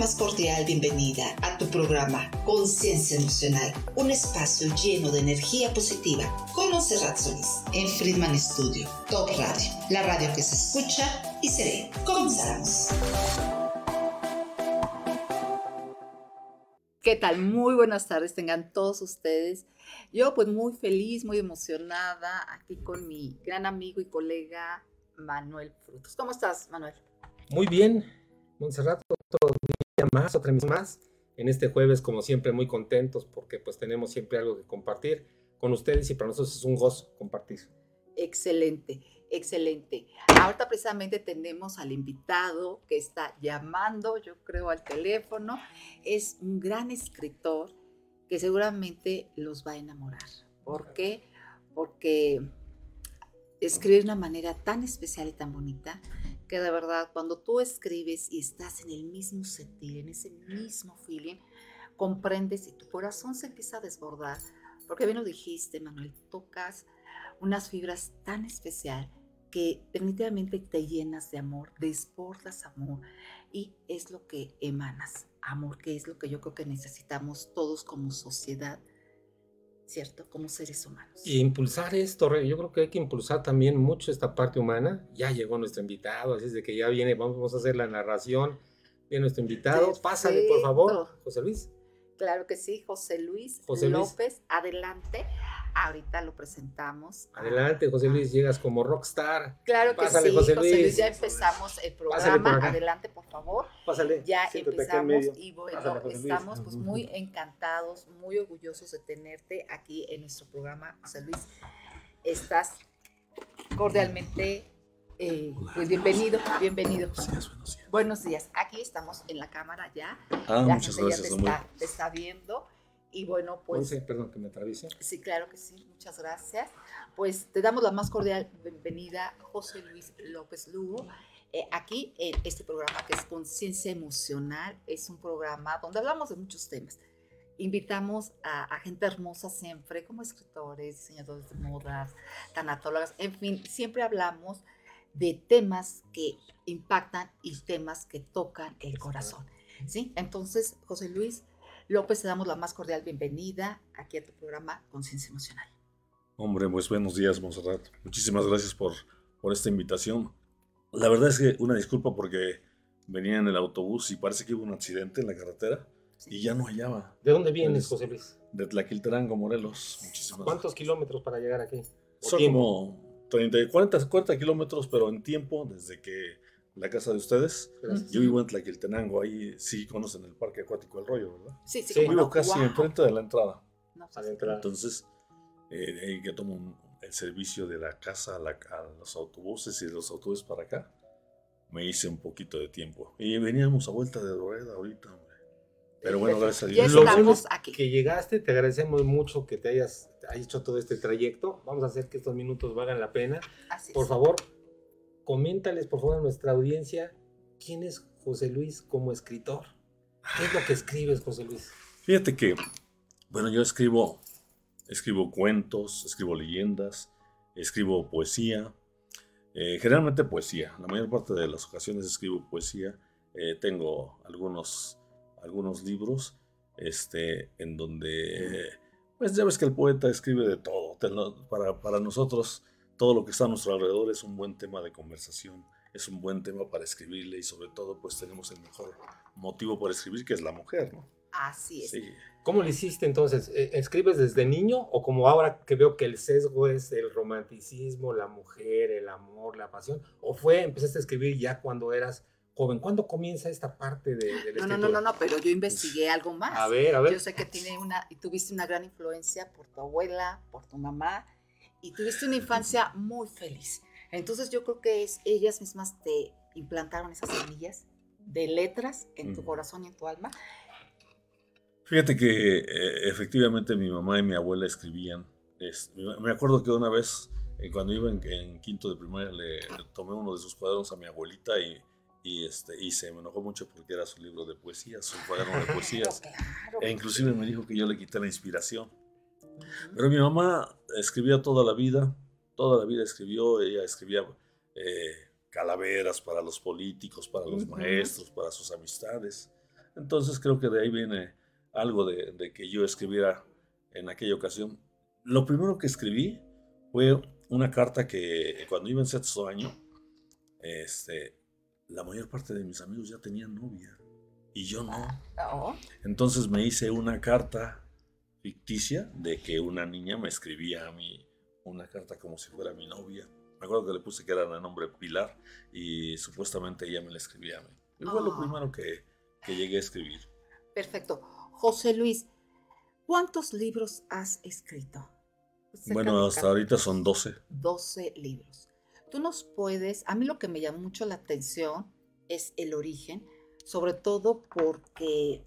más cordial bienvenida a tu programa Conciencia Emocional, un espacio lleno de energía positiva con Monserrat Solís en Friedman Studio, Top Radio, la radio que se escucha y se ve. Comenzamos. ¿Qué tal? Muy buenas tardes tengan todos ustedes. Yo pues muy feliz, muy emocionada aquí con mi gran amigo y colega Manuel Frutos. ¿Cómo estás, Manuel? Muy bien, Montserrat, otro día más, otra vez más. En este jueves, como siempre, muy contentos porque pues tenemos siempre algo que compartir con ustedes y para nosotros es un gozo compartir. Excelente, excelente. Ahorita precisamente tenemos al invitado que está llamando, yo creo, al teléfono. Es un gran escritor que seguramente los va a enamorar. ¿Por qué? Porque escribe de una manera tan especial y tan bonita que de verdad cuando tú escribes y estás en el mismo sentir, en ese mismo feeling, comprendes y tu corazón se empieza a desbordar. Porque bien lo dijiste, Manuel, tocas unas fibras tan especial que definitivamente te llenas de amor, desbordas amor y es lo que emanas, amor, que es lo que yo creo que necesitamos todos como sociedad ¿cierto? Como seres humanos. Y impulsar esto, yo creo que hay que impulsar también mucho esta parte humana. Ya llegó nuestro invitado, así es de que ya viene, vamos a hacer la narración de nuestro invitado. Pásale, por favor, José Luis. Claro que sí, José Luis López, adelante. Ahorita lo presentamos. Adelante, José Luis, llegas como rockstar. Claro que sí, José Luis. Ya empezamos el programa. Adelante, por favor. Pásale. Ya empezamos y bueno, estamos pues muy encantados, muy orgullosos de tenerte aquí en nuestro programa, José Luis. Estás cordialmente eh, pues bienvenido, bienvenido. Buenos días, buenos días. Buenos días. Aquí estamos en la cámara ya. Ah, muchas gracias. Ya te, está, te está viendo. Y bueno, pues... perdón que me atraviese. Sí, claro que sí, muchas gracias. Pues te damos la más cordial bienvenida, José Luis López Lugo. Eh, aquí en este programa que es Conciencia Emocional, es un programa donde hablamos de muchos temas. Invitamos a, a, gente hermosa siempre, como escritores, diseñadores de modas, tanatólogas, en fin, siempre hablamos de temas que impactan y temas que tocan el corazón. ¿sí? Entonces, José Luis, López, te damos la más cordial bienvenida aquí a tu programa Conciencia Emocional. Hombre, pues buenos días, Monserrat. Muchísimas gracias por, por esta invitación. La verdad es que una disculpa porque venía en el autobús y parece que hubo un accidente en la carretera y ya no hallaba. ¿De dónde vienes, José Luis? De Tlaquilterango, Morelos. Muchísimas ¿Cuántos kilómetros para llegar aquí? Son como 30, 40, 40 kilómetros, pero en tiempo desde que la casa de ustedes. Yo vivo en Tlaquiltenango, ahí sí conocen el parque acuático El Rollo, ¿verdad? Sí, sí. sí vivo casi enfrente de la entrada. No, a la entrada. Entonces, eh, de ahí que tomo el servicio de la casa a, la, a, los autobuses y de los autobuses para acá, me hice un poquito de tiempo. Y veníamos a vuelta de rueda ahorita, hombre. Pero bueno, gracias a Dios. Ya estamos aquí. Que llegaste, te agradecemos mucho que te hayas, hayas hecho todo este trayecto. Vamos a hacer que estos minutos valgan la pena. Así por es. favor, coméntales por favor a nuestra audiencia quién es José Luis como escritor. ¿Qué es lo que escribes, José Luis? Fíjate que, bueno, yo escribo, escribo cuentos, escribo leyendas, escribo poesía, eh, generalmente poesía. La mayor parte de las ocasiones escribo poesía. Eh, tengo algunos, algunos libros este, en donde, pues ya ves que el poeta escribe de todo. Para, para nosotros todo lo que está a nuestro alrededor es un buen tema de conversación, es un buen tema para escribirle y sobre todo pues tenemos el mejor motivo para escribir que es la mujer, ¿no? Así es. Sí. ¿Cómo lo hiciste entonces? ¿Escribes desde niño o como ahora que veo que el sesgo es el romanticismo, la mujer, el amor, la pasión? ¿O fue, empezaste a escribir ya cuando eras joven? ¿Cuándo comienza esta parte de, de la no, no, no, no, no, pero yo investigué algo más. A ver, a ver. Yo sé que tiene una, y tuviste una gran influencia por tu abuela, por tu mamá, y tuviste una infancia muy feliz. Entonces yo creo que es ellas mismas te implantaron esas semillas de letras en tu corazón y en tu alma. Fíjate que eh, efectivamente mi mamá y mi abuela escribían. Es, me acuerdo que una vez, eh, cuando iba en, en, quinto de primaria, le, le, tomé uno de sus cuadernos a mi abuelita y, y, este, y se me enojó mucho porque era su libro de poesías, su cuaderno de poesías. Claro. E inclusive me dijo que yo le quité la inspiración. Pero mi mamá escribía toda la vida, toda la vida escribió, ella escribía eh, calaveras para los políticos, para los uh -huh. maestros, para sus amistades. Entonces creo que de ahí viene algo de, de que yo escribiera en aquella ocasión. Lo primero que escribí fue una carta que cuando iba en sexto año, este, la mayor parte de mis amigos ya tenían novia y yo no. Oh, Entonces me hice una carta ficticia de que una niña me escribía a mí una carta como si fuera mi novia. Me acuerdo que le puse que era de nombre Pilar y supuestamente ella me la escribía a mí. Y fue lo Ah. primero que, que llegué a escribir. perfecto. José Luis, ¿cuántos libros has escrito? Cerca Bueno, hasta ahorita son 12. 12 libros. Tú nos puedes, a mí lo que me llama mucho la atención es el origen, sobre todo porque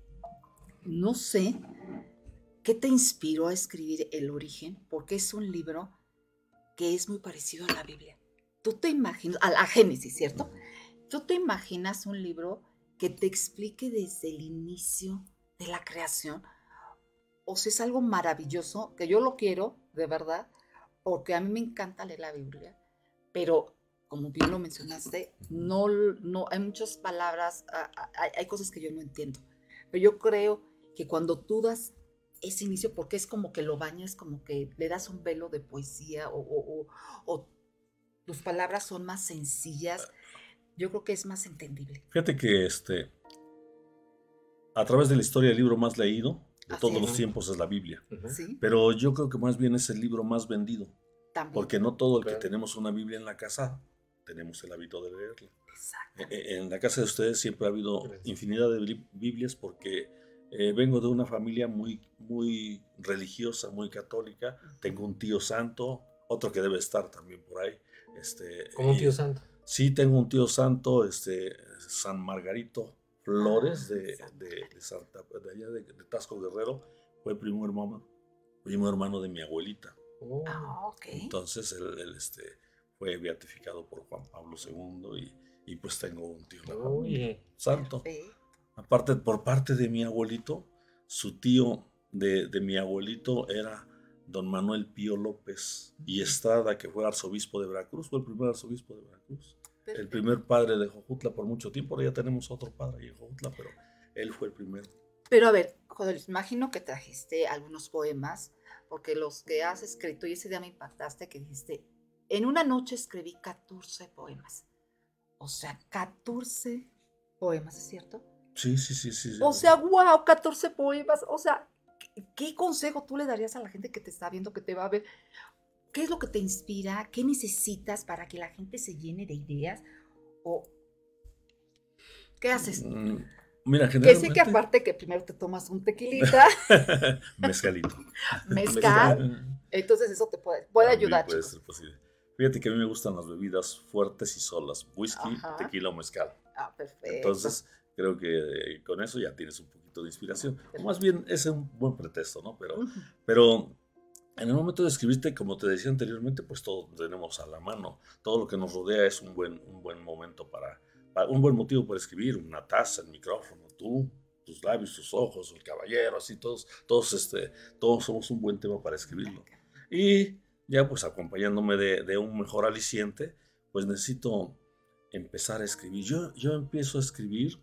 no sé qué te inspiró a escribir El origen, porque es un libro que es muy parecido a la Biblia. Tú te imaginas, a la Génesis, ¿cierto? Tú te imaginas un libro que te explique desde el inicio de la creación. O sea, es algo maravilloso que yo lo quiero, de verdad, porque a mí me encanta leer la Biblia, pero como bien lo mencionaste, no, no hay muchas palabras, hay, hay cosas que yo no entiendo. Pero yo creo que cuando tú das ese inicio, porque es como que lo bañas, como que le das un velo de poesía o, o- o- o tus palabras son más sencillas, yo creo que es más entendible. Fíjate que este, a través de la historia, el libro más leído de Así todos es. los tiempos es la Biblia. ¿Sí? Pero yo creo que más bien es el libro más vendido, También. porque no todo el que Claro. tenemos una Biblia en la casa tenemos el hábito de leerla. Exacto. Eh, eh, En la casa de ustedes siempre ha habido infinidad de bibli- Biblias porque eh, vengo de una familia muy, muy religiosa, muy católica. Tengo un tío santo, otro que debe estar también por ahí. Este, Como un tío santo. Sí, tengo un tío santo, este, San Margarito Flores, Ah, de, Santa de, de Santa, de allá de, de Tasco Guerrero. Fue primo hermano, primo hermano de mi abuelita. Oh. Ah, ok. Entonces él, él, este, fue beatificado por Juan Pablo II y, y pues tengo un tío Oye. santo. Perfecto. Aparte, por parte de mi abuelito, su tío de, de mi abuelito era don Manuel Pío López y Estrada, que fue arzobispo de Veracruz, fue el primer arzobispo de Veracruz. El primer padre de Jojutla por mucho tiempo, ahora ya tenemos otro padre ahí en Jojutla, pero él fue el primero. Pero a ver, joder, imagino que trajiste algunos poemas, porque los que has escrito, y ese día me impactaste que dijiste, en una noche escribí 14 poemas. O sea, 14 poemas, ¿es cierto? Sí, sí, sí, sí. sí. O sea, wow, 14 poemas. O sea, ¿qué, qué consejo tú le darías a la gente que te está viendo, que te va a ver? ¿Qué es lo que te inspira? ¿Qué necesitas para que la gente se llene de ideas? ¿O qué haces? Mm, Mira, Que sé generalmente... que aparte que primero te tomas un tequilita, Mezcalito. mezcal, entonces eso te puede, puede ayudar, puede ser posible. Fíjate que a mí me gustan las bebidas fuertes y solas, whisky, Ajá. tequila o mezcal. Ah, perfecto. Entonces, creo que eh, con eso ya tienes un poquito de inspiración. O más bien, es un buen pretexto, ¿no? Pero, Ujú. pero en el momento de escribirte, como te decía anteriormente, pues todo tenemos a la mano. Todo lo que nos rodea es un buen, un buen momento para, para- un buen motivo para escribir. Una taza, el micrófono, tú, tus labios, tus ojos, el caballero, así todos, todos, este, todos somos un buen tema para escribirlo. Y ya pues acompañándome de, de un mejor aliciente, pues necesito empezar a escribir. Yo, yo empiezo a escribir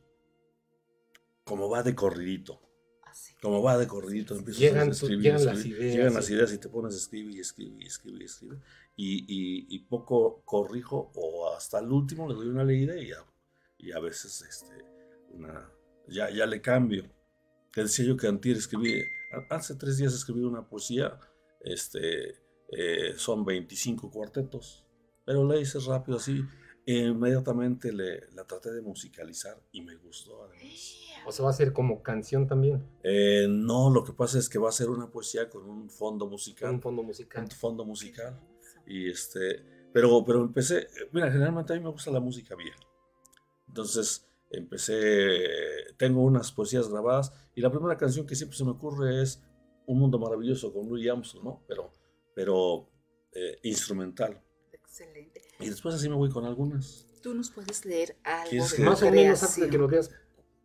como va de corridito. Así. Como va de corridito, empiezo Llegan a escribir. llegan escribir, las ideas, Llegan sí. las ideas y te pones a escribir y escribir y escribir y escribir. Y, y- y poco corrijo o hasta el último le doy una leída y a, y a veces este, una, ya, ya le cambio. Te decía yo que antier escribí, hace tres días escribí una poesía, este, eh, son 25 cuartetos, pero la hice rápido así. E inmediatamente le, la traté de musicalizar y me gustó además. O sea, va a ser como canción también. Eh, no, lo que pasa es que va a ser una poesía con un fondo musical. Un fondo musical. Un fondo musical. Y este, pero, pero empecé, mira, generalmente a mí me gusta la música vieja. Entonces empecé, tengo unas poesías grabadas y la primera canción que siempre se me ocurre es Un Mundo Maravilloso con Louis Armstrong, ¿no? Pero, pero eh, instrumental. Excelente. Y después así me voy con algunas. Tú nos puedes leer algo ¿Quieres de Más o menos antes de que nos digas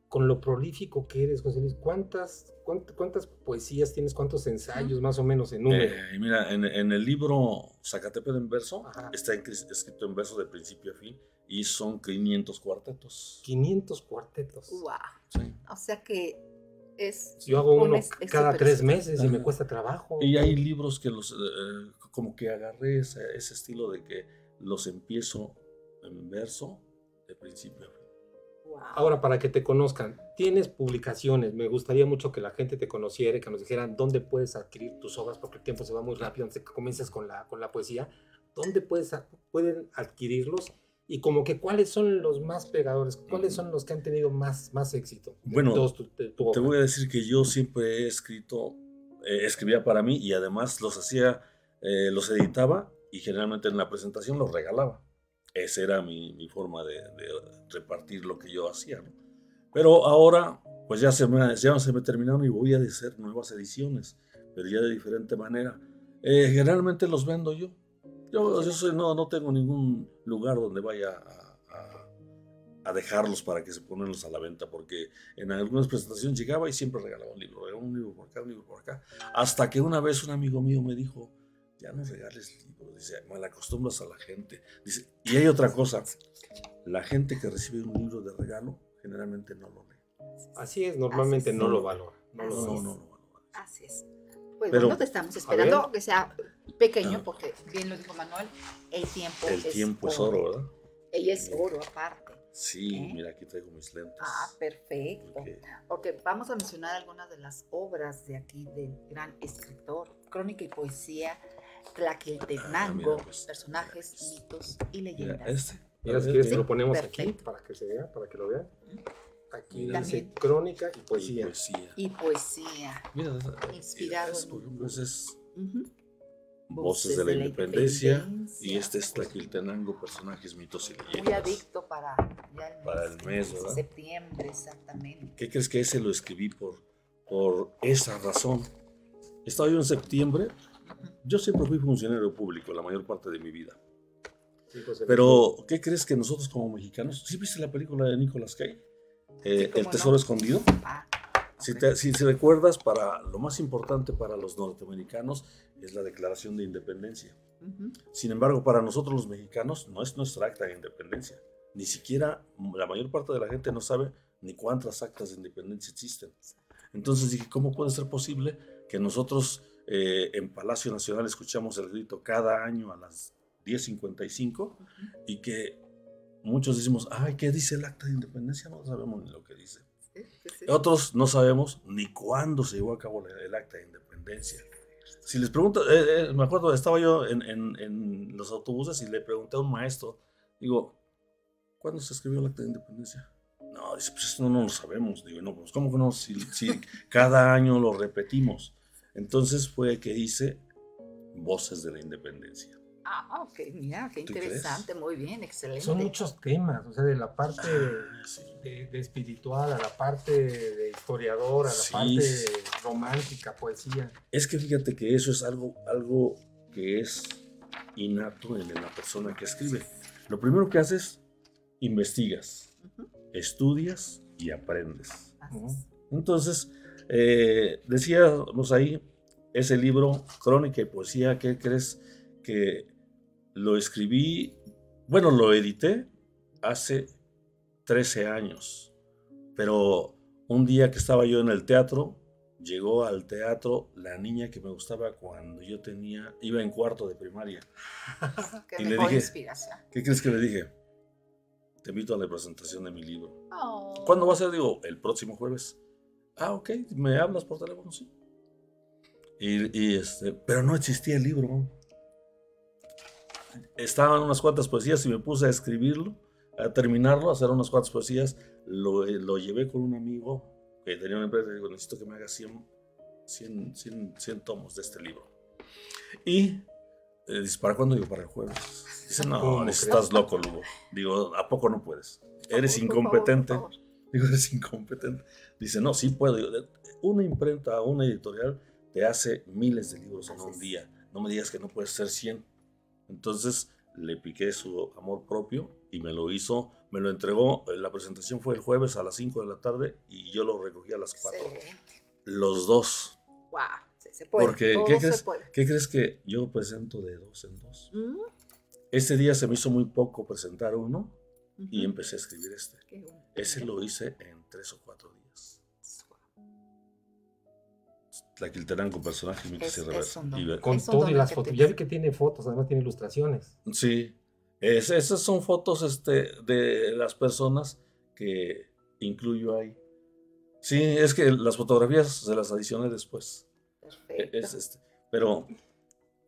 con lo prolífico que eres, José Luis, ¿cuántas, cuántas, poesías tienes, cuántos ensayos más o menos en número? Eh, mira, en, el libro Zacatepec en verso está escrito en verso de principio a fin y son 500 cuartetos. 500 cuartetos. ¡Wow! O sea que es... Yo hago uno cada tres meses y me cuesta trabajo. Y hay libros que los, eh, como que agarré ese, ese estilo de que los empiezo en verso de principio a fin. Ahora, para que te conozcan, tienes publicaciones. Me gustaría mucho que la gente te conociera, que nos dijeran dónde puedes adquirir tus obras, porque el tiempo se va muy rápido antes que comiences con la, con la poesía. ¿Dónde puedes, pueden adquirirlos? Y como que cuáles son los más pegadores, cuáles son los que han tenido más, más éxito. Bueno, te voy a decir que yo siempre he escrito, eh, escribía para mí y además los hacía, eh, los editaba y generalmente en la presentación los regalaba. Esa era mi, forma de, repartir lo que yo hacía. Pero ahora, pues ya se, me, ya se me terminaron y voy a hacer nuevas ediciones, pero ya de diferente manera. Eh, generalmente los vendo yo. Yo, no, no tengo ningún lugar donde vaya a, a, dejarlos para que se ponenlos a la venta, porque en algunas presentaciones llegaba y siempre regalaba un libro, un libro por acá, un libro por acá, hasta que una vez un amigo mío me dijo, ya no regales libros, dice, mal acostumbras a la gente. Dice, y hay otra cosa, la gente que recibe un libro de regalo generalmente no lo lee. Así es, normalmente no lo valora. No, lo, valora. Así es. Pues Pero, bueno, te estamos esperando que sea pequeño, ah. porque bien lo dijo Manuel, el tiempo el tiempo es oro, ¿verdad? Ella es oro aparte. Sí, ¿Eh? mira, aquí traigo mis lentes. Ah, perfecto. Porque vamos a mencionar algunas de las obras de aquí del gran escritor, crónica y poesía Tlaquiltenango, ah, pues, personajes, mitos y leyendas. Mira, este. Mira, si quieres, lo ponemos aquí para que se vea, para que lo vean. Aquí dice crónica y poesía. Y poesía. Mira, inspirado. Es, por ejemplo, es Voces, de, la, independencia, y este es Tlaquiltenango, personajes, mitos y leyendas. Muy adicto para, el para el mes, ¿verdad? Septiembre, exactamente. ¿Qué crees que ese lo escribí por, por esa razón? Estaba yo en septiembre yo siempre fui funcionario público la mayor parte de mi vida. Pero, ¿qué crees que nosotros como mexicanos, ¿sí viste la película de Nicolas Cage? Eh, el Tesoro Escondido. Ah, si, te, si, recuerdas, para lo más importante para los norteamericanos es la Declaración de Independencia. Sin embargo, para nosotros los mexicanos no es nuestra acta de independencia. Ni siquiera la mayor parte de la gente no sabe ni cuántas actas de independencia existen. Entonces dije, ¿cómo puede ser posible que nosotros eh, en Palacio Nacional escuchamos el grito cada año a las 10.55 y que muchos decimos, ay, ¿qué dice el acta de independencia? No sabemos ni lo que dice. Otros no sabemos ni cuándo se llevó a cabo el acta de independencia. Si les pregunto, eh, eh, me acuerdo, estaba yo en, en, los autobuses y le pregunté a un maestro, digo, ¿cuándo se escribió el acta de independencia? No, dice, pues eso no, lo sabemos. Digo, no, pues ¿cómo que no? Si, si cada año lo repetimos. Entonces fue que hice Voces de la Independencia. Ah, ok, mira, qué interesante, muy bien, excelente. Son muchos temas, o sea, de la parte ah, de, espiritual a la parte de historiador, a la parte romántica, poesía. Es que fíjate que eso es algo, algo que es innato en la persona que escribe. Lo primero que haces, investigas, estudias y aprendes. Entonces, eh, decíamos ahí, ese libro, Crónica y Poesía, ¿qué crees que lo escribí? Bueno, lo edité hace 13 años, pero un día que estaba yo en el teatro, llegó al teatro la niña que me gustaba cuando yo tenía, iba en cuarto de primaria. y le dije, ¿qué crees que le dije? Te invito a la presentación de mi libro. Oh. ¿Cuándo va a ser? Digo, el próximo jueves. Ah, ok, ¿me hablas por teléfono? Sí. Y, este, pero no existía el libro. Estaban unas cuantas poesías y me puse a escribirlo, a terminarlo, a hacer unas cuantas poesías. Lo, lo llevé con un amigo que tenía una empresa y digo, necesito que me haga 100, 100, tomos de este libro. Y eh, dice, ¿para cuándo? Digo, para el jueves. Dice, no, estás loco, Lugo. Digo, ¿a poco no puedes? Eres incompetente. Digo, eres incompetente. Dice, no, sí puedo. una imprenta, una editorial te hace miles de libros en un día. No me digas que no puedes ser 100. Entonces le piqué su amor propio y me lo hizo, Me lo entregó, la presentación fue el jueves a las 5 de la tarde y yo lo recogí a las 4. Excelente. Los dos. Wow. Se, se puede. Porque, todo ¿qué se crees? puede. ¿Qué crees que yo presento de dos en dos? Mm, Este día se me hizo muy poco presentar uno y empecé a escribir este. Qué bueno. Ese lo hice en tres o cuatro días. Tlaquilterango, personaje, Es- y es Con todo y las fotos. te- Ya vi que tiene fotos, además tiene ilustraciones. Sí, Es- esas son fotos este, de las personas que incluyo ahí. Sí, es que las fotografías se las adicioné después. Perfecto. Es, este, pero,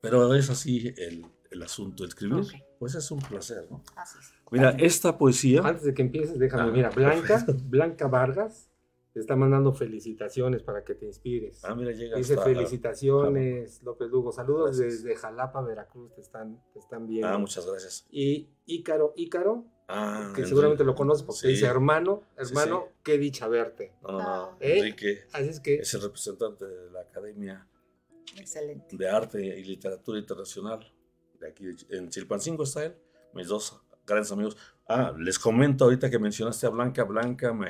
pero es así el, el asunto. Escribir, Ok. pues es un placer, ¿no? Así es. Mira, esta poesía. Antes de que empieces, déjame, Ah, mira, Blanca, perfecto. Blanca Vargas te está mandando felicitaciones para que te inspires. Ah, mira, llega Dice hasta- felicitaciones, López Lugo. Saludos Gracias. desde Jalapa, Veracruz, te están, te están viendo. Ah, muchas gracias. Y Ícaro, Ícaro, Ah, que Enrique. seguramente lo conoces porque Sí. dice hermano, hermano, sí. qué dicha verte. No, no, no. Ah. ¿Eh? Enrique Así es que es el representante de la Academia Excelente. de Arte y Literatura Internacional de aquí de- en Chilpancingo está él, mis dos grandes amigos. Ah, les comento ahorita que mencionaste a Blanca. Blanca me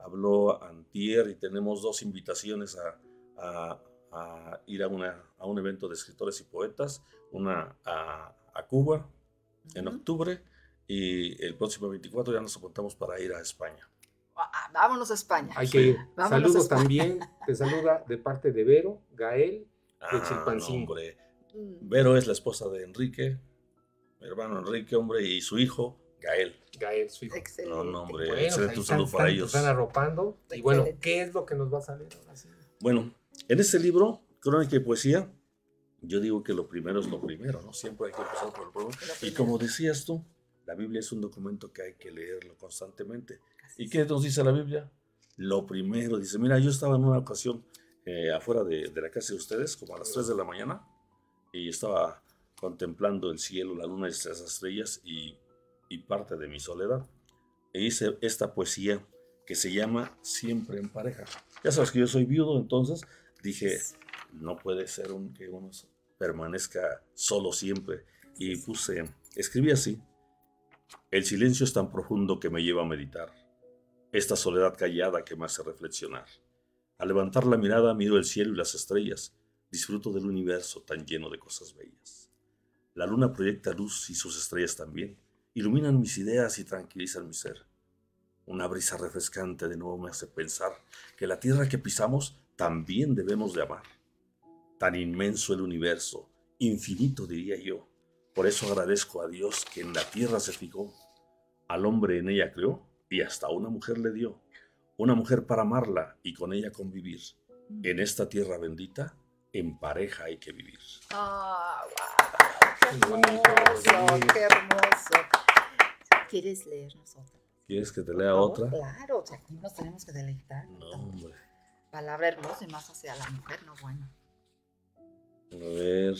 habló antier y tenemos dos invitaciones a, a- a ir a, una, a un evento de escritores y poetas, una a, a Cuba en octubre y el próximo 24 ya nos apuntamos para ir a España. Ah, Vámonos a España. hay que ir. Vámonos Saludos también, te saluda de parte de Vero, Gael. De Ah, Chilpancingo. no. Mm, Vero es la esposa de Enrique, mi hermano Enrique, hombre, y su hijo, Gael. Gael, su hijo. Excelente. No, no, hombre. Bueno, excelente, un saludo para ellos. están arropando. Y bueno, Excelente. ¿qué es lo que nos va a salir ahora sí? Bueno, en este libro, Crónica y Poesía, yo digo que lo primero es lo primero, ¿no? Siempre hay que empezar por el primero. Lo Y como decías tú, la Biblia es un documento que hay que leerlo constantemente. Así ¿Y qué nos dice la Biblia? Lo primero, dice, mira, yo estaba en una ocasión eh, afuera de, de la casa de ustedes, como a las 3 de la mañana, y estaba contemplando el cielo, la luna y las estrellas y, parte de mi soledad. E hice esta poesía que se llama Siempre en pareja. Ya sabes que yo soy viudo, entonces dije, no puede ser un, que uno permanezca solo siempre. Y puse, escribí así, el silencio es tan profundo que me lleva a meditar, esta soledad callada que me hace reflexionar. Al levantar la mirada miro el cielo y las estrellas, disfruto del universo tan lleno de cosas bellas. La luna proyecta luz y sus estrellas también, iluminan mis ideas y tranquilizan mi ser. Una brisa refrescante de nuevo me hace pensar que la tierra que pisamos también debemos de amar. Tan inmenso el universo, infinito diría yo. Por eso agradezco a Dios que en la tierra se fijó. Al hombre en ella creó y hasta una mujer le dio. Una mujer para amarla y con ella convivir. En esta tierra bendita, en pareja hay que vivir. Ah, wow. Qué Qué hermoso, sí. qué hermoso. ¿Quieres leernos otra? ¿Quieres que te lea favor? otra? Claro, o sea, aquí nos tenemos que deleitar. No, hombre. Palabra hermosa y más hacia la mujer, no bueno. A ver.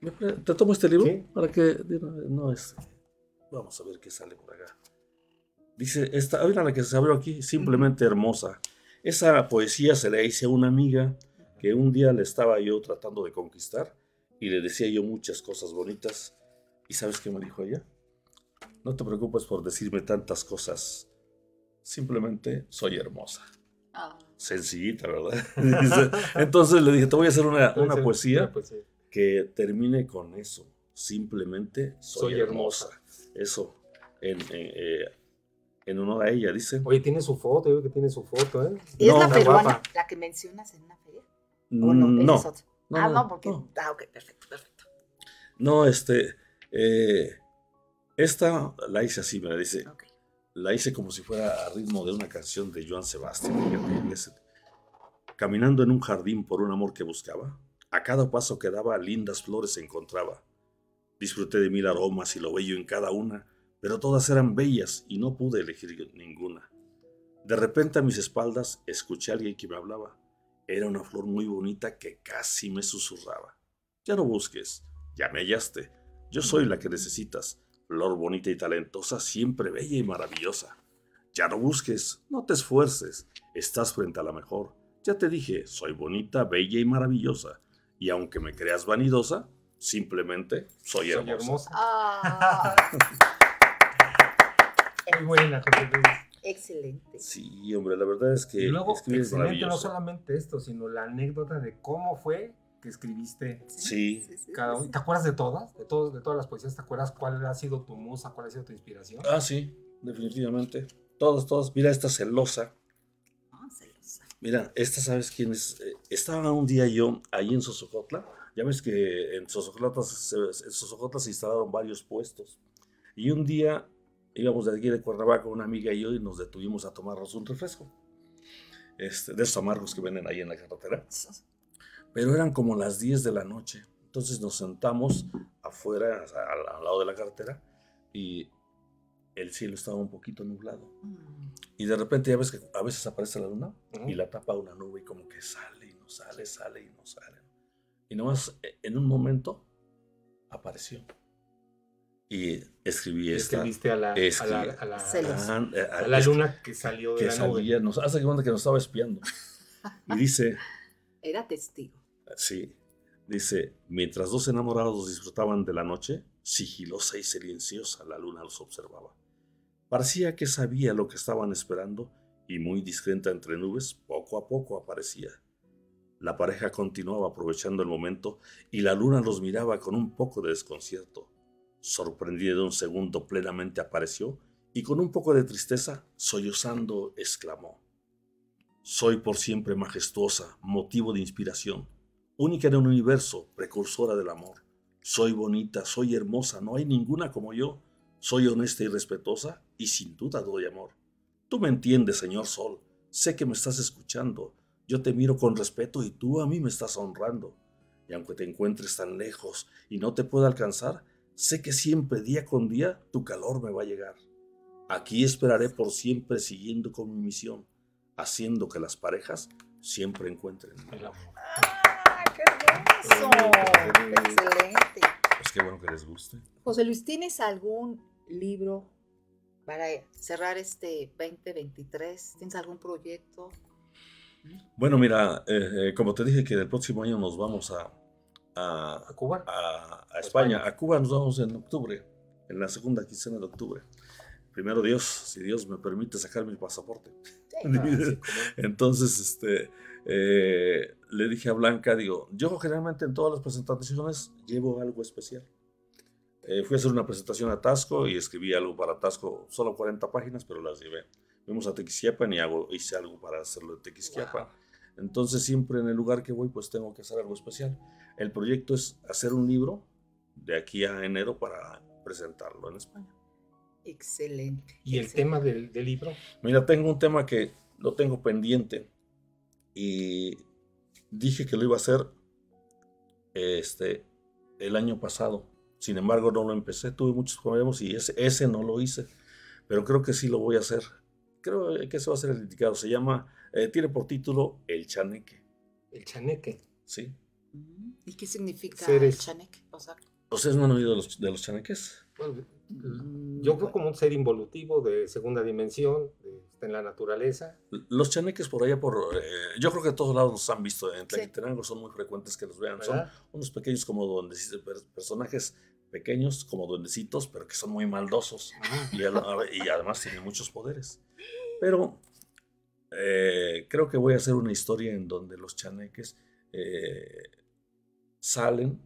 ¿Me pre- ¿Te tomo este libro? Sí. Para que. de una vez, No es. Vamos a ver qué sale por acá. Dice, esta, mira la que se abrió aquí, simplemente hermosa. Esa poesía se la hice a una amiga que un día le estaba yo tratando de conquistar y le decía yo muchas cosas bonitas. ¿Y sabes qué me dijo ella? No te preocupes por decirme tantas cosas. Simplemente soy hermosa. Ah, Sencillita, ¿verdad? Entonces le dije, te voy a hacer una, una poesía una poesía. que termine con eso. Simplemente soy, Soy hermosa. Eso, en, en, eh, en honor a ella, dice. Oye, tiene su foto, yo veo que tiene su foto, ¿eh? ¿Es No, la está peruana guapa. la que mencionas en una feria? ¿O Mm, no? No, no, ah, no, no, porque. no. Ah, ok, perfecto, perfecto. no, este, eh, esta la hice así, me la dice, la hice como si fuera a ritmo de una canción de Joan Sebastián. Caminando en un jardín por un amor que buscaba, a cada paso que daba lindas flores encontraba. Disfruté de mil aromas y lo bello en cada una, pero todas eran bellas y no pude elegir ninguna. De repente a mis espaldas escuché a alguien que me hablaba. Era una flor muy bonita que casi me susurraba. Ya no busques, ya me hallaste. Yo soy la que necesitas, flor bonita y talentosa, siempre bella y maravillosa. Ya no busques, no te esfuerces, estás frente a la mejor. Ya te dije, soy bonita, bella y maravillosa. Y aunque me creas vanidosa, simplemente soy Soy hermosa. hermosa. Ah, muy buena, José Luis. Excelente. Sí, hombre, la verdad es que Y luego, excelente, no solamente esto, sino la anécdota de cómo fue que escribiste Sí. cada uno. ¿Te acuerdas de todas? De, todos, de todas las poesías, ¿te acuerdas cuál ha sido tu musa, cuál ha sido tu inspiración? Ah, sí, definitivamente. Todos, todos. Mira esta celosa. Ah, celosa. Mira, esta, ¿sabes quién es? Eh, estaba un día yo ahí en Sosojotla. Ya ves que en Sosojotla se, en Sosojotla se instalaron varios puestos. Y un día íbamos de aquí de Cuernavaca, una amiga y yo, y nos detuvimos a tomarnos un refresco. Este, de esos amargos que venden ahí en la carretera. Pero eran como las 10 de la noche. Entonces nos sentamos afuera, al, al lado de la carretera, y el cielo estaba un poquito nublado. Mm. Y de repente ya ves que a veces aparece la luna Ujú. y la tapa una nube y como que sale y no sale, sale y no sale. Y nomás eh, en un momento apareció. Y escribí esta. escribiste a la, a la, a la- Celosa. Eh, a la es- luna que salió de que la nube. salía, nos hace cuenta que nos estaba espiando. Y dice, Era testigo. sí, dice, mientras dos enamorados disfrutaban de la noche, sigilosa y silenciosa la luna los observaba. Parecía que sabía lo que estaban esperando y muy discreta entre nubes, poco a poco aparecía. La pareja continuaba aprovechando el momento y la luna los miraba con un poco de desconcierto. Sorprendida de un segundo plenamente apareció y con un poco de tristeza, sollozando, exclamó. Soy por siempre majestuosa, motivo de inspiración, única en el universo, precursora del amor. Soy bonita, soy hermosa, no hay ninguna como yo. Soy honesta y respetuosa y sin duda doy amor. Tú me entiendes, señor Sol. Sé que me estás escuchando. Yo te miro con respeto y tú a mí me estás honrando. Y aunque te encuentres tan lejos y no te pueda alcanzar, sé que siempre, día con día, tu calor me va a llegar. Aquí esperaré por siempre siguiendo con mi misión, haciendo que las parejas siempre encuentren. El amor. ¡Ah, qué hermoso! Excelente. Pues qué bueno que les guste. José Luis, ¿tienes algún libro para cerrar este 2023? ¿Tienes algún proyecto? Bueno, mira, eh, eh, como te dije que el próximo año nos vamos a, a, ¿A Cuba? a- a España. España. A Cuba nos vamos en octubre, en la segunda quincena de octubre. Primero Dios, si Dios me permite sacar mi pasaporte. Sí. Entonces, este, eh, le dije a Blanca, digo, yo generalmente en todas las presentaciones llevo algo especial. Eh, fui a hacer una presentación a Tasco y escribí algo para Tasco, solo 40 páginas, pero las llevé. Fuimos a Tequisquiapan y hago, hice algo para hacerlo de Tequisquiapan. Entonces, siempre en el lugar que voy, pues tengo que hacer algo especial. El proyecto es hacer un libro de aquí a enero para presentarlo en España. Excelente. ¿Y el tema del, del libro? Mira, tengo un tema que lo tengo pendiente y dije que lo iba a hacer este, el año pasado. Sin embargo, no lo empecé. Tuve muchos problemas y ese, ese no lo hice. Pero creo que sí lo voy a hacer. Creo que ese va a ser el indicado. Se llama, eh, tiene por título El Chaneque. El chaneque. ¿Sí? Mm, ¿Y qué significa Seres. el chaneque? O sea, ¿Ustedes no han oído de los, de los chaneques? Bueno, mm, yo creo como un ser involutivo de segunda dimensión, de- en la naturaleza. Los chaneques por allá, por eh, yo creo que a todos lados los han visto. En Sí. Tlaquetenango son muy frecuentes que los vean. Son unos pequeños como per- personajes pequeños como duendecitos, pero que son muy maldosos Ah, y, además tienen muchos poderes. Pero eh, creo que voy a hacer una historia en donde los chaneques eh, salen,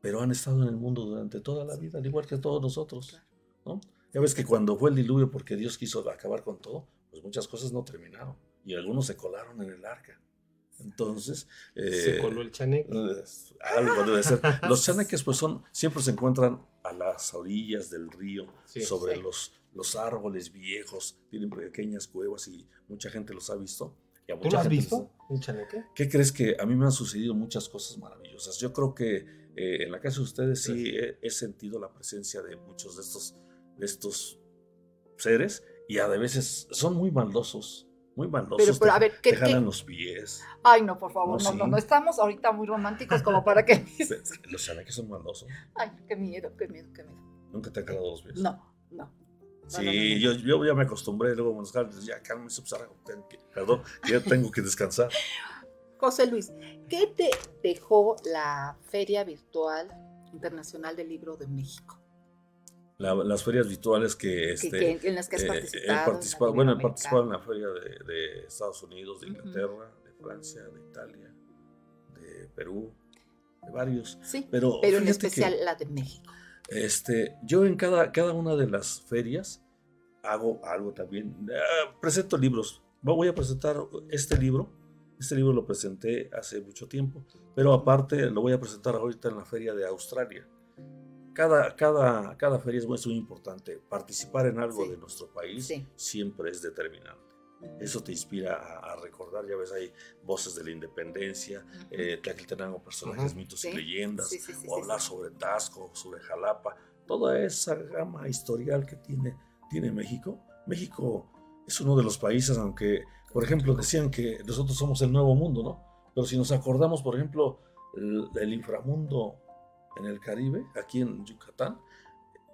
pero han estado en el mundo durante toda la vida, al igual que todos nosotros. ¿no? Ya ves que cuando fue el diluvio, porque Dios quiso acabar con todo, pues muchas cosas no terminaron y algunos se colaron en el arca. Entonces, se eh, coló el chaneque. es- Algo debe ser. Los chaneques, pues son, siempre se encuentran a las orillas del río, Sí. sobre Sí. los, los árboles viejos, tienen pequeñas cuevas y mucha gente los ha visto. Y a ¿Tú lo has gente visto? ¿Un chaneque? ¿Qué crees que a mí me han sucedido muchas cosas maravillosas? Yo creo que eh, en la casa de ustedes sí he, he sentido la presencia de muchos de estos, de estos seres y a veces son muy maldosos, muy maldosos. Pero, pero, te- a ver, ¿qué, te qué- los pies. Ay, no, por favor, No, no, no, sí. no, estamos ahorita muy románticos como para que... Los chaneques son maldosos. Ay, qué miedo, qué miedo, qué miedo. Nunca te han jalado los pies. No, no. Sí. Yo, yo ya me acostumbré, luego Buenos Aires, ya que- perdón, ya tengo que descansar. José Luis, ¿qué te dejó la Feria Virtual Internacional del Libro de México? Las ferias virtuales que, este, que- en las que has eh, participado. he participado, bueno, he participado en la feria de, de Estados Unidos, de. Inglaterra, de Francia, de Italia, de Perú, de varios. Sí, Pero, pero en que, especial la de México. este, yo en cada, cada una de las ferias hago algo también. Ah, presento libros. Voy a presentar este libro. Este libro lo presenté hace mucho tiempo, pero aparte lo voy a presentar ahorita en la feria de Australia. Cada, cada, cada feria es muy, muy importante. Participar en algo Sí. de nuestro país Sí. siempre es determinante. Eso te inspira a, a recordar, ya ves, hay voces de la independencia, eh, Tlaquiltenango, personajes, mitos Sí, y leyendas, sí, sí, sí, o sí, hablar sí. sobre Tasco, sobre Jalapa, toda esa gama historial que tiene, tiene México. México es uno de los países, aunque, por ejemplo, decían que nosotros somos el nuevo mundo, ¿no? Pero si nos acordamos, por ejemplo, el, el inframundo en el Caribe, aquí en Yucatán,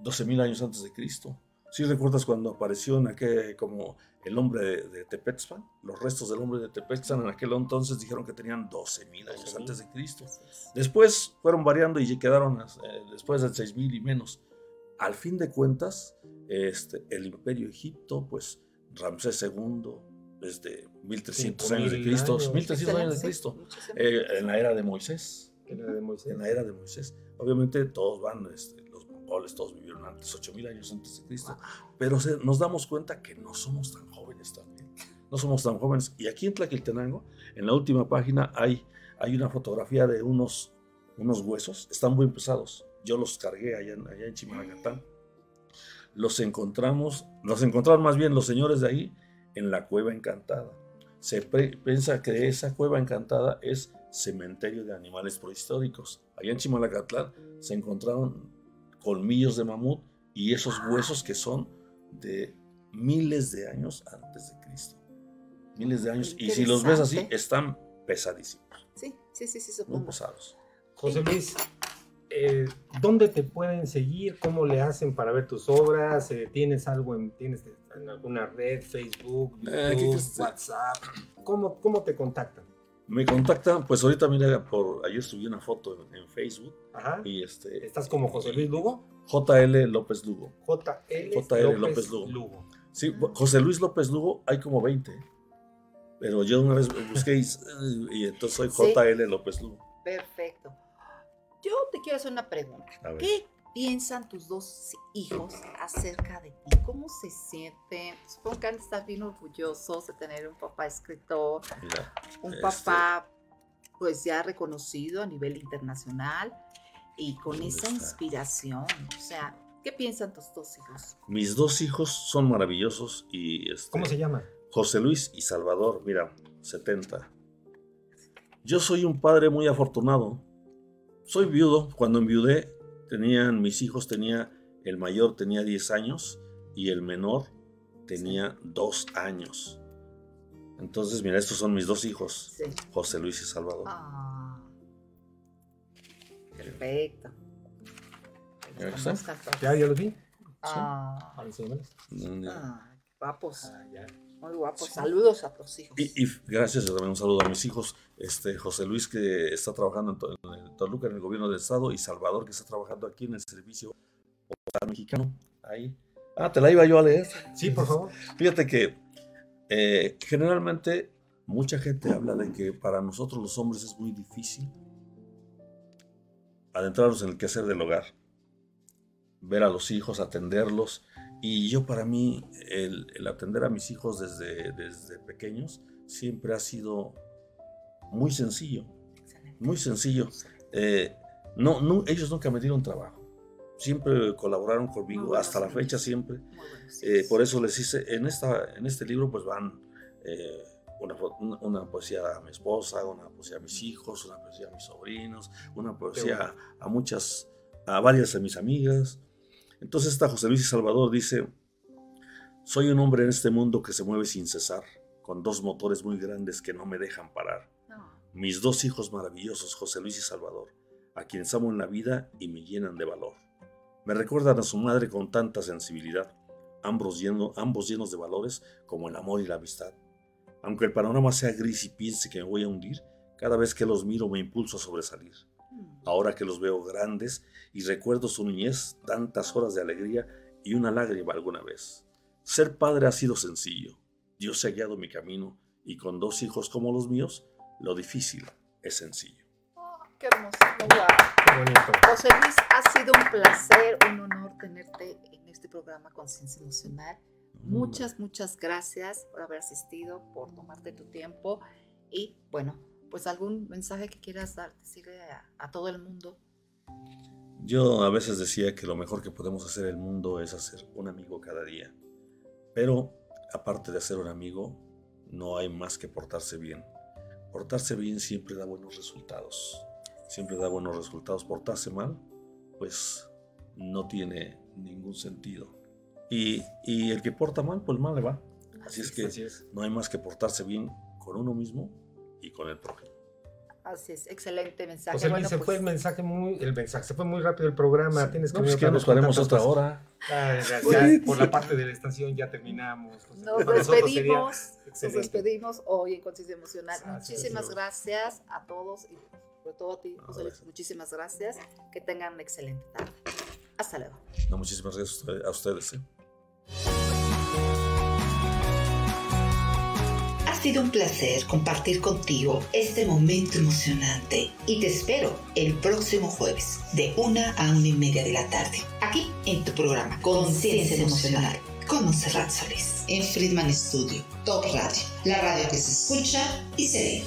12.000 años antes de Cristo. ¿Sí recuerdas cuando apareció en aquel, como el hombre de, de? Los restos del hombre de Tepexpan en aquel entonces dijeron que tenían 12.000 años 12,000. antes de Cristo. Después fueron variando y quedaron eh, después de 6.000 y menos. Al fin de cuentas, este, el imperio Egipto, pues Ramsés II, desde 1300 años de 5.000 Cristo, años. 1300 años de Sí, Cristo, eh, en la era de Moisés, Era de Moisés. en la era de Moisés. Obviamente todos van, este, los mongoles, todos vivieron antes, 8000 años antes de Cristo, pero se- nos damos cuenta que no somos tan jóvenes también. No somos tan jóvenes. Y aquí en Tlaquiltenango, en la última página, hay, hay una fotografía de unos, unos huesos, están muy pesados. Yo los cargué allá, en- allá en Chimalacatán. Los encontramos, los encontraron más bien los señores de ahí en la Cueva Encantada. Se piensa que esa Cueva Encantada es cementerio de animales prehistóricos. Allá en Chimalacatlán se encontraron colmillos de mamut y esos huesos que son de miles de años antes de Cristo. Miles de años. Y si los ves así, están pesadísimos, Sí, sí, sí, sí, muy supongo. pesados. José Luis, eh, ¿dónde te pueden seguir? ¿Cómo le hacen para ver tus obras? Eh, ¿Tienes algo en, tienes en alguna red, Facebook, YouTube, Eh, ¿qué crees? WhatsApp? ¿Cómo, ¿Cómo te contactan? Me contactan, pues ahorita mira, por ayer subí una foto en, en Facebook Ajá. y este ¿Estás como José Luis Lugo? JL López Lugo. JL, JL López Lugo. Sí, José Luis López Lugo hay como 20. Pero yo una vez busqué y, y entonces soy Sí. JL López Lugo. Perfecto. Yo te quiero hacer una pregunta. ¿Qué piensan tus dos hijos acerca de ti? ¿Cómo se sienten? Supongo que han de estar bien orgullosos de tener un papá escritor, Mira, un Este- papá pues ya reconocido a nivel internacional y con ¿Dónde esa está? inspiración. O sea, ¿qué piensan tus dos hijos? mis dos hijos son maravillosos y este, ¿Cómo se llama? José Luis y Salvador, mira, 70. Yo soy un padre muy afortunado. Soy viudo. Cuando enviudé, tenían, mis hijos tenía, el mayor tenía 10 años y el menor tenía 2 años. Entonces, mira, estos son mis dos hijos, Sí. José Luis y Salvador. Ah, perfecto. ¿Ya todos. ¿Ya, ya los vi? Ah, ya. ah, guapos, Ah, ya. Muy guapos. Sí. Saludos a tus hijos. Y, y gracias, yo también un saludo a mis hijos, este, José Luis que está trabajando en, To- en el Toluca, en el gobierno del estado, y Salvador que está trabajando aquí en el servicio postal mexicano. Ahí. Ah, te la iba yo a leer. Sí, por favor. Fíjate que eh, generalmente mucha gente habla de que para nosotros los hombres es muy difícil adentrarnos en el quehacer del hogar, ver a los hijos, atenderlos. Y yo para mí el, el atender a mis hijos desde, desde pequeños siempre ha sido muy sencillo, Excelente. muy sencillo. Eh, no, no, ellos nunca me dieron trabajo. Siempre colaboraron conmigo, buenos hasta la fecha siempre. Buenos Eh, por eso les hice, en, esta, en este libro pues van eh, una, una- poesía a mi esposa, una poesía a mis hijos, una poesía a mis sobrinos, una poesía a muchas, a varias de mis amigas. Entonces esta José Luis y Salvador dice, soy un hombre en este mundo que se mueve sin cesar, con dos motores muy grandes que no me dejan parar. Mis dos hijos maravillosos, José Luis y Salvador, a quienes amo en la vida y me llenan de valor. Me recuerdan a su madre con tanta sensibilidad, ambos, lleno- ambos llenos de valores como el amor y la amistad. Aunque el panorama sea gris y piense que me voy a hundir, cada vez que los miro me impulso a sobresalir. Mm, ahora que los veo grandes y recuerdo su niñez, tantas horas de alegría y una lágrima alguna vez. Ser padre ha sido sencillo. Dios ha guiado mi camino y con dos hijos como los míos, lo difícil es sencillo. Oh, qué hermoso, wow. Qué bonito. José Luis, ha sido un placer, un honor tenerte en este programa Conciencia Emocional. Muchas, muchas gracias por haber asistido, por tomarte tu tiempo y bueno, pues algún mensaje que quieras dar, decirle a, a todo el mundo. Yo a veces decía que lo mejor que podemos hacer en el mundo es hacer un amigo cada día. Pero aparte de hacer un amigo, no hay más que portarse bien. Portarse bien siempre da buenos resultados. Siempre da buenos resultados. Portarse mal, pues no tiene ningún sentido. Y, y el que porta mal, pues mal le va. Así es que Así es. no hay más que portarse bien con uno mismo y con el prójimo. Así es, excelente mensaje. José Luis, Bueno, se pues, fue el mensaje muy, el mensaje, se fue muy rápido el programa. Tienes que No, pues que nos paremos otra cosas. hora. Ah, ya- Pues- ya por la parte de la estación ya terminamos. Entonces, Nos despedimos, nos despedimos hoy en Conciencia Emocional. Muchísimas gracias a todos y sobre todo a ti, José Luis, muchísimas gracias. Que tengan una excelente tarde. Hasta luego. No, muchísimas gracias a ustedes- a ustedes. ¿eh? Sido un placer compartir contigo este momento emocionante y te espero el próximo jueves de una a una y media de la tarde, aquí en tu programa Conciencia Emocional con Monserrat Solís en Friedman Studio, Top Radio, la radio que se escucha y se ve.